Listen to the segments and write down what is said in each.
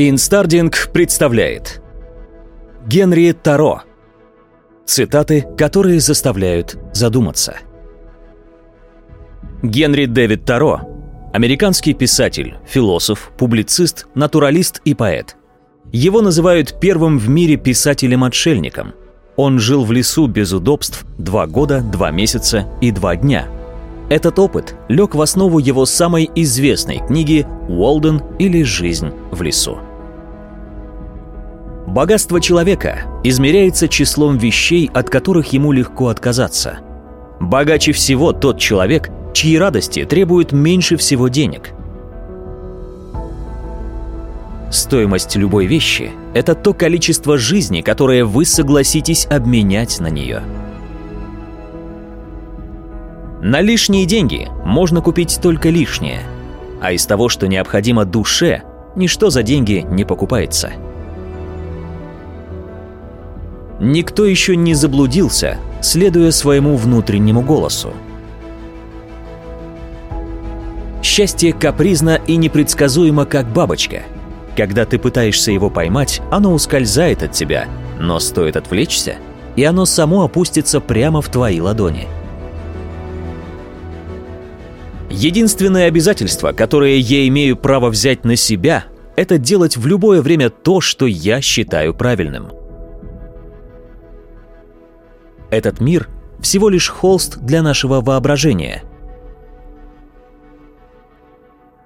Инстардинг представляет Генри Торо Цитаты, которые заставляют задуматься Генри Дэвид Торо Американский писатель, философ, публицист, натуралист и поэт. Его называют первым в мире писателем-отшельником. Он жил в лесу без удобств два года, два месяца и два дня. Этот опыт лег в основу его самой известной книги «Уолден» или «Жизнь в лесу». Богатство человека измеряется числом вещей, от которых ему легко отказаться. Богаче всего тот человек, чьи радости требуют меньше всего денег. Стоимость любой вещи – это то количество жизни, которое вы согласитесь обменять на нее. На лишние деньги можно купить только лишнее, а из того, что необходимо душе, ничто за деньги не покупается – Никто еще не заблудился, следуя своему внутреннему голосу. Счастье капризно и непредсказуемо, как бабочка. Когда ты пытаешься его поймать, оно ускользает от тебя, но стоит отвлечься, и оно само опустится прямо в твои ладони. Единственное обязательство, которое я имею право взять на себя, это делать в любое время то, что я считаю правильным – этот мир – всего лишь холст для нашего воображения.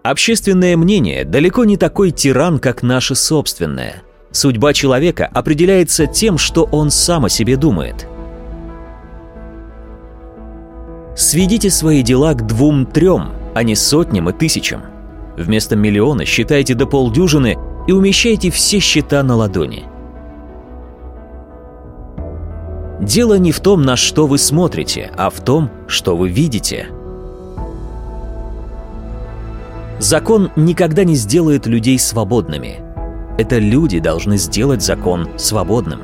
Общественное мнение далеко не такой тиран, как наше собственное. Судьба человека определяется тем, что он сам о себе думает. Сведите свои дела к двум-трем, а не сотням и тысячам. Вместо миллиона считайте до полдюжины и умещайте все счета на ладони – Дело не в том, на что вы смотрите, а в том, что вы видите. Закон никогда не сделает людей свободными. Это люди должны сделать закон свободным.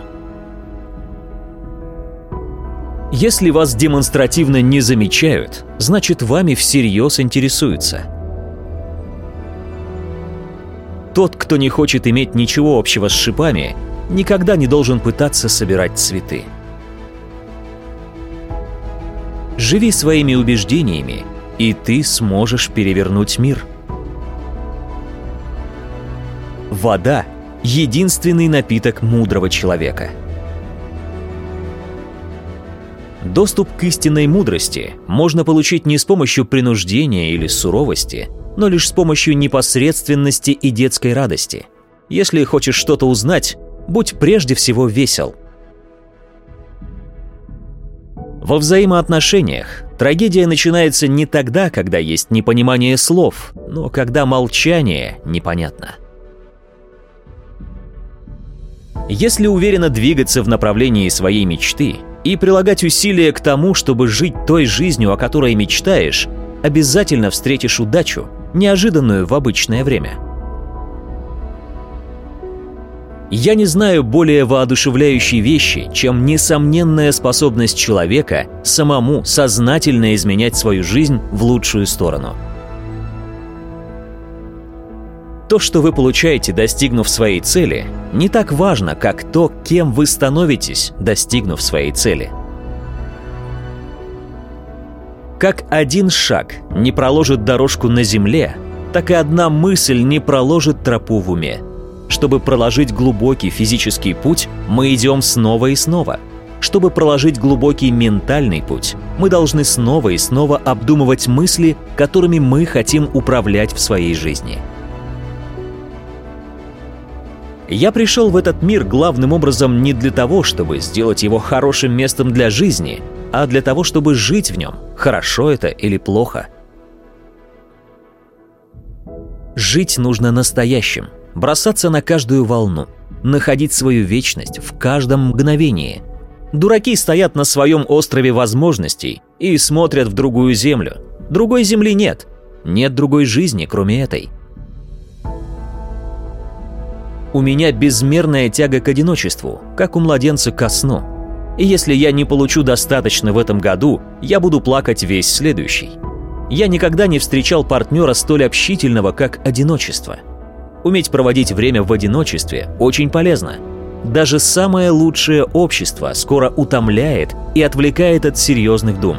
Если вас демонстративно не замечают, значит вами всерьез интересуются. Тот, кто не хочет иметь ничего общего с шипами, никогда не должен пытаться собирать цветы. Живи своими убеждениями, и ты сможешь перевернуть мир. Вода – единственный напиток мудрого человека. Доступ к истинной мудрости можно получить не с помощью принуждения или суровости, но лишь с помощью непосредственности и детской радости. Если хочешь что-то узнать, будь прежде всего весел – во взаимоотношениях трагедия начинается не тогда, когда есть непонимание слов, но когда молчание непонятно. Если уверенно двигаться в направлении своей мечты и прилагать усилия к тому, чтобы жить той жизнью, о которой мечтаешь, обязательно встретишь удачу, неожиданную в обычное время – я не знаю более воодушевляющей вещи, чем несомненная способность человека самому сознательно изменять свою жизнь в лучшую сторону. То, что вы получаете, достигнув своей цели, не так важно, как то, кем вы становитесь, достигнув своей цели. Как один шаг не проложит дорожку на земле, так и одна мысль не проложит тропу в уме – чтобы проложить глубокий физический путь, мы идем снова и снова. Чтобы проложить глубокий ментальный путь, мы должны снова и снова обдумывать мысли, которыми мы хотим управлять в своей жизни. Я пришел в этот мир главным образом не для того, чтобы сделать его хорошим местом для жизни, а для того, чтобы жить в нем, хорошо это или плохо. Жить нужно настоящим – бросаться на каждую волну, находить свою вечность в каждом мгновении. Дураки стоят на своем острове возможностей и смотрят в другую землю. Другой земли нет. Нет другой жизни, кроме этой. У меня безмерная тяга к одиночеству, как у младенца ко сну. И если я не получу достаточно в этом году, я буду плакать весь следующий. Я никогда не встречал партнера столь общительного, как одиночество – Уметь проводить время в одиночестве очень полезно. Даже самое лучшее общество скоро утомляет и отвлекает от серьезных дум.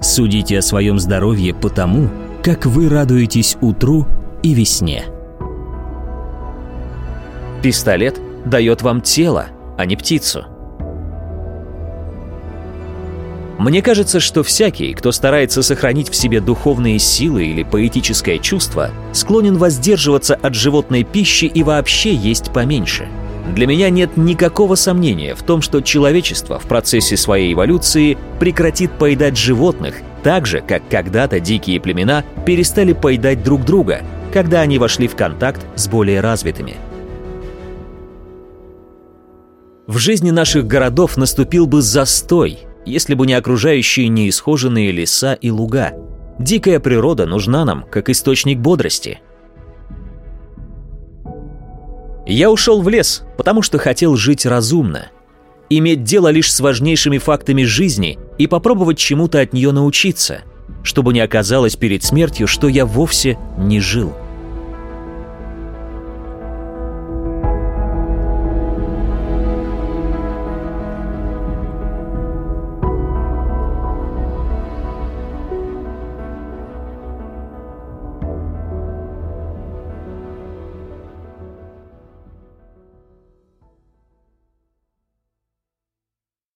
Судите о своем здоровье по тому, как вы радуетесь утру и весне. Пистолет дает вам тело, а не птицу. Мне кажется, что всякий, кто старается сохранить в себе духовные силы или поэтическое чувство, склонен воздерживаться от животной пищи и вообще есть поменьше. Для меня нет никакого сомнения в том, что человечество в процессе своей эволюции прекратит поедать животных так же, как когда-то дикие племена перестали поедать друг друга, когда они вошли в контакт с более развитыми. В жизни наших городов наступил бы застой, если бы не окружающие неисхоженные леса и луга. Дикая природа нужна нам, как источник бодрости. Я ушел в лес, потому что хотел жить разумно. Иметь дело лишь с важнейшими фактами жизни и попробовать чему-то от нее научиться, чтобы не оказалось перед смертью, что я вовсе не жил.